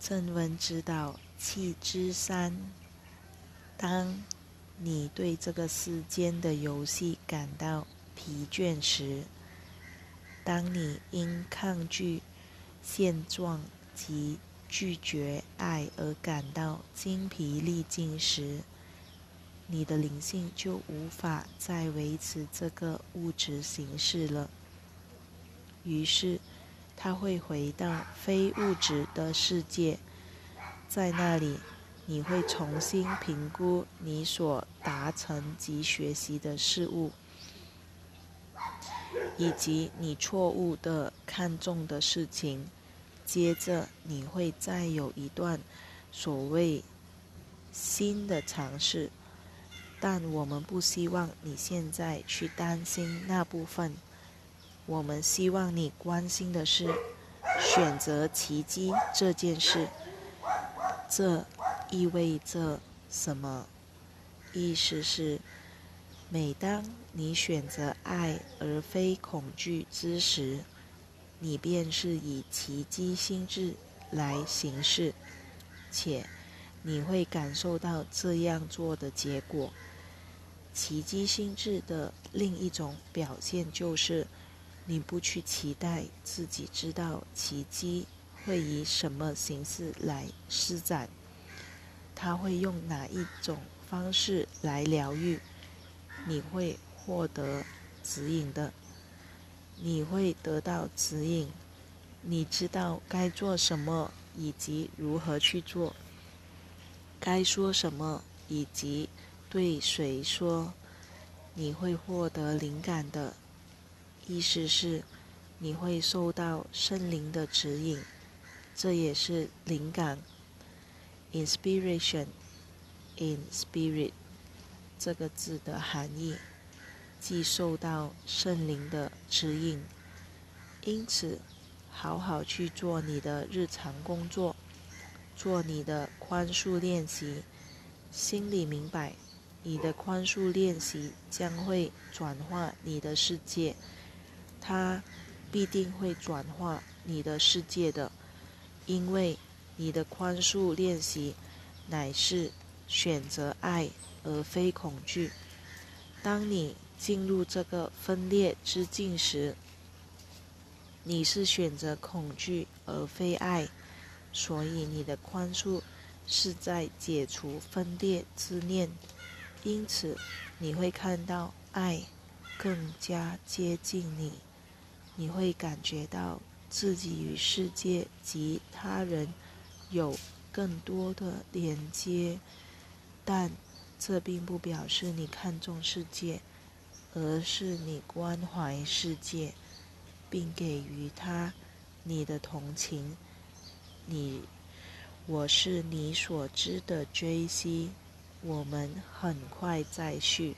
正文指导气之三：当你对这个世间的游戏感到疲倦时，当你因抗拒现状及拒绝爱而感到精疲力尽时，你的灵性就无法再维持这个物质形式了。于是。他会回到非物质的世界，在那里，你会重新评估你所达成及学习的事物，以及你错误的看重的事情。接着，你会再有一段所谓新的尝试，但我们不希望你现在去担心那部分。我们希望你关心的是选择奇迹这件事。这意味着什么？意思是，每当你选择爱而非恐惧之时，你便是以奇迹心智来行事，且你会感受到这样做的结果。奇迹心智的另一种表现就是。你不去期待自己知道奇迹会以什么形式来施展，他会用哪一种方式来疗愈，你会获得指引的，你会得到指引，你知道该做什么以及如何去做，该说什么以及对谁说，你会获得灵感的。意思是，你会受到圣灵的指引，这也是灵感 （inspiration in spirit） 这个字的含义，即受到圣灵的指引。因此，好好去做你的日常工作，做你的宽恕练习，心里明白，你的宽恕练习将会转化你的世界。它必定会转化你的世界的，因为你的宽恕练习乃是选择爱而非恐惧。当你进入这个分裂之境时，你是选择恐惧而非爱，所以你的宽恕是在解除分裂之念。因此，你会看到爱更加接近你。你会感觉到自己与世界及他人有更多的连接，但这并不表示你看重世界，而是你关怀世界，并给予他你的同情。你，我是你所知的 J.C.，我们很快再续。